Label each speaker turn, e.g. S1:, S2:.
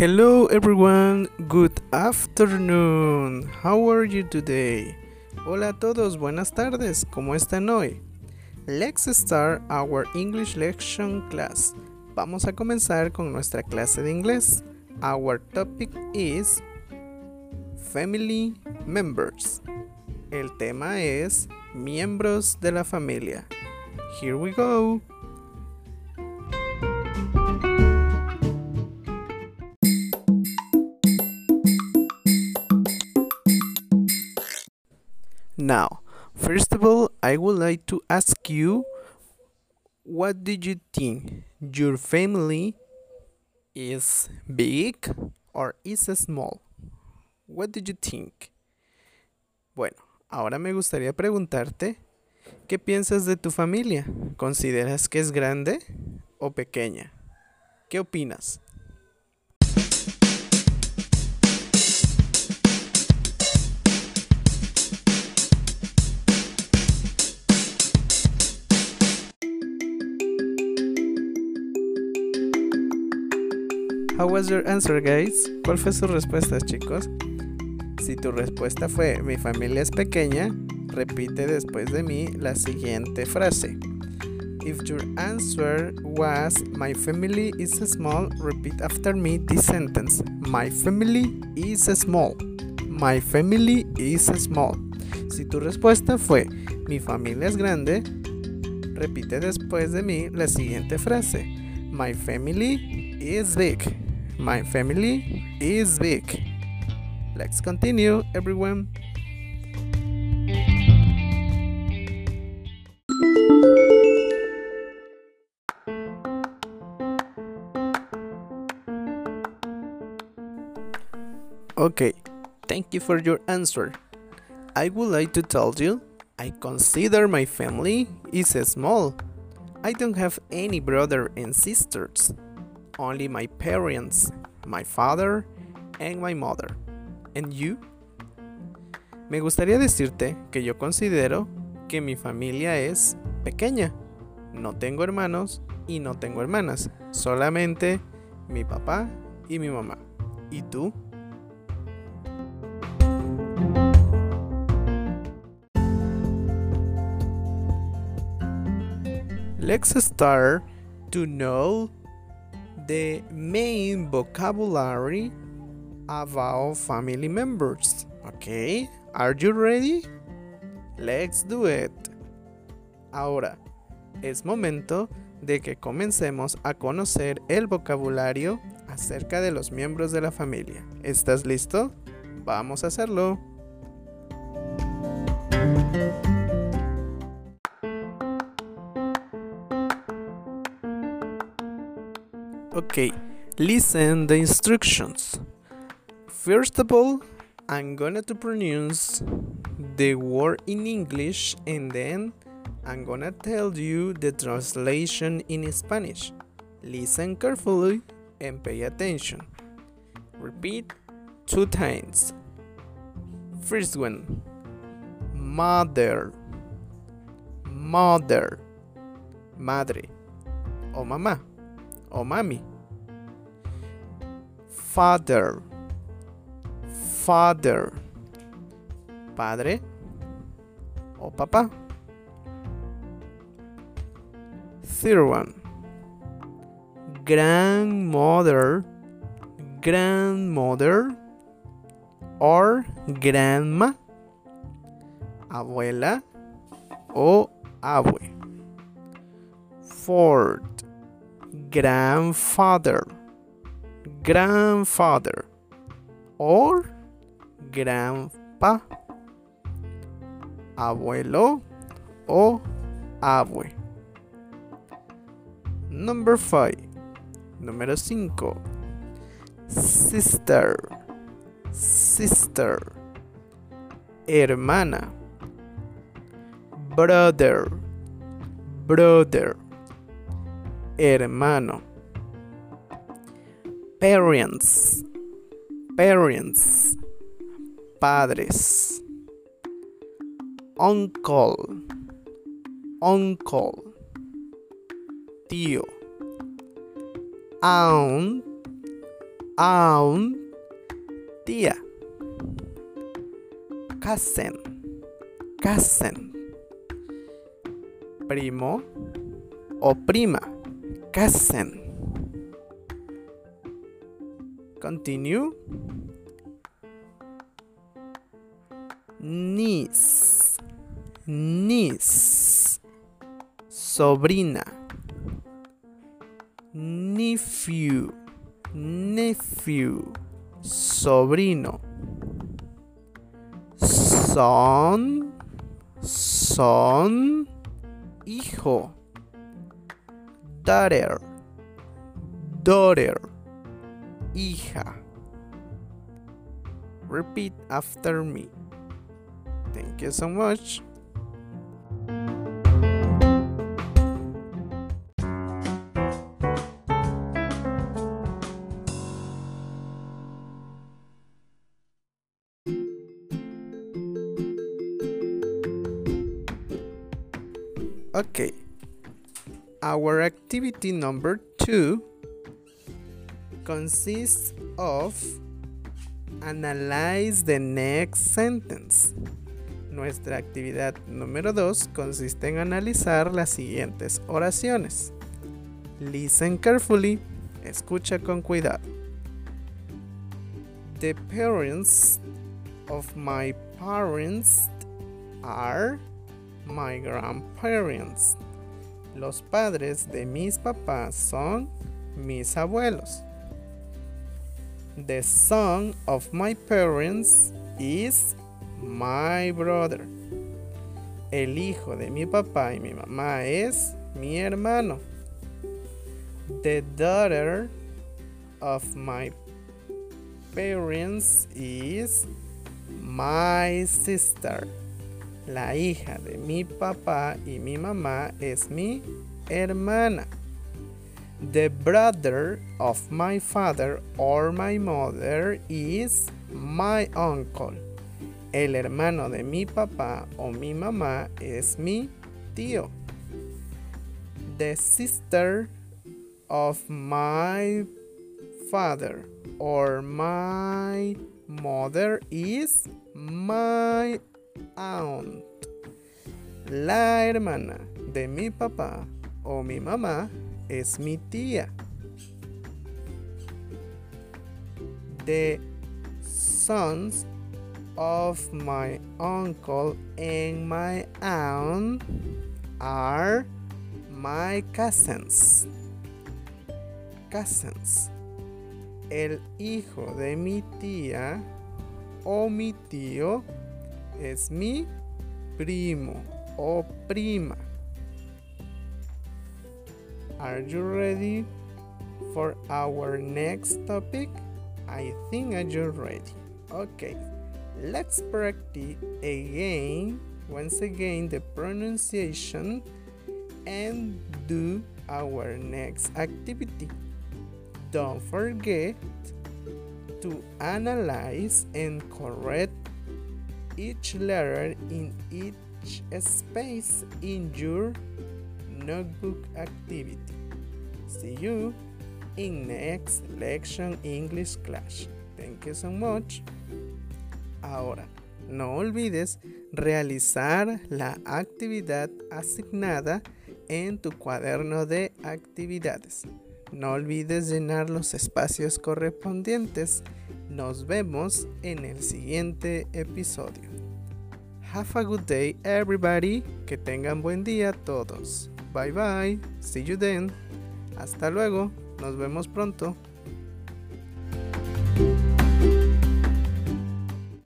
S1: Hello everyone, good afternoon. How are you today? Hola a todos, buenas tardes. ¿Cómo están hoy? Let's start our English lesson class. Vamos a comenzar con nuestra clase de inglés. Our topic is family members. El tema es miembros de la familia. Here we go. Now, first of all, I would like to ask you what did you think? Your family is big or is small? What did you think? Bueno, ahora me gustaría preguntarte, ¿qué piensas de tu familia? ¿Consideras que es grande o pequeña? ¿Qué opinas? How was your answer, guys? ¿Cuál fue su respuesta, chicos? Si tu respuesta fue mi familia es pequeña, repite después de mí la siguiente frase. If your answer was my family is small, repeat after me this sentence. My family is small. My family is small. Si tu respuesta fue mi familia es grande, repite después de mí la siguiente frase. My family is big. My family is big. Let's continue, everyone. Okay, thank you for your answer. I would like to tell you I consider my family is small. I don't have any brother and sisters only my parents, my father and my mother. And you? Me gustaría decirte que yo considero que mi familia es pequeña. No tengo hermanos y no tengo hermanas, solamente mi papá y mi mamá. ¿Y tú? Let's start to know the main vocabulary about family members. Okay, are you ready? Let's do it. Ahora, es momento de que comencemos a conocer el vocabulario acerca de los miembros de la familia. ¿Estás listo? Vamos a hacerlo. Okay, listen the instructions. First of all, I'm gonna to pronounce the word in English and then I'm gonna tell you the translation in Spanish. Listen carefully and pay attention. Repeat two times. First one Mother, Mother, Madre o mamá o mami. Father, father, padre. O papá. Third one, grandmother, grandmother. Or grandma, abuela. O abue. Fourth, grandfather, grandfather, or grandpa, abuelo o abue. Number five, número 5, sister, sister, hermana, brother, brother. Hermano. Parents, parents, padres. Uncle, uncle, tío. Aunt, aunt, tía. Cousin, cousin. Primo o prima, cousin. Continue. Niece, niece. Sobrina. Nephew, nephew. Sobrino. Son, son. Hijo. Daughter, daughter. Hija. Repeat after me. Thank you so much. Okay. Our activity number two consists of analyze the next sentence. Nuestra actividad número 2 consiste en analizar las siguientes oraciones. Listen carefully. Escucha con cuidado. The parents of my parents are my grandparents. Los padres de mis papás son mis abuelos. The son of my parents is my brother. El hijo de mi papá y mi mamá es mi hermano. The daughter of my parents is my sister. La hija de mi papá y mi mamá es mi hermana. The brother of my father or my mother is my uncle. El hermano de mi papá o mi mamá es mi tío. The sister of my father or my mother is my aunt. La hermana de mi papá o mi mamá es mi tía. The sons of my uncle and my aunt are my cousins. Cousins. El hijo de mi tía o mi tío es mi primo o prima. Are you ready for our next topic? I think you're ready. Okay. Let's practice again, once again, the pronunciation and do our next activity. Don't forget to analyze and correct each letter in each space in your notebook activity. See you in next lection English class. Thank you so much. Ahora, no olvides realizar la actividad asignada en tu cuaderno de actividades. No olvides llenar los espacios correspondientes. Nos vemos en el siguiente episodio. Have a good day everybody. Que tengan buen día todos. Bye bye. See you then. Hasta luego. Nos vemos pronto.